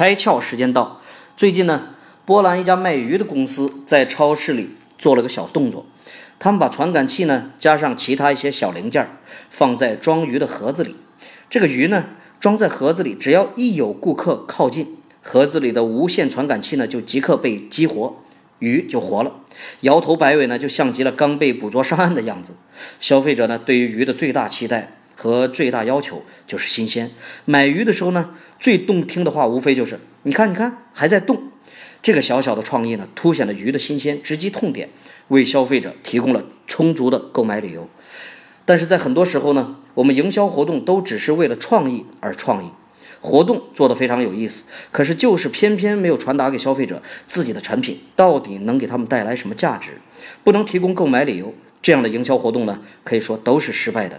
开窍时间到。最近呢，波兰一家卖鱼的公司在超市里做了个小动作，他们把传感器呢加上其他一些小零件，放在装鱼的盒子里。这个鱼呢装在盒子里，只要一有顾客靠近，盒子里的无线传感器呢就即刻被激活，鱼就活了，摇头摆尾呢就像极了刚被捕捉上岸的样子。消费者呢对于鱼的最大期待。和最大要求就是新鲜。买鱼的时候呢，最动听的话无非就是“你看，你看，还在动”。这个小小的创意呢，凸显了鱼的新鲜，直击痛点，为消费者提供了充足的购买理由。但是在很多时候呢，我们营销活动都只是为了创意而创意，活动做得非常有意思，可是就是偏偏没有传达给消费者自己的产品到底能给他们带来什么价值，不能提供购买理由，这样的营销活动呢，可以说都是失败的。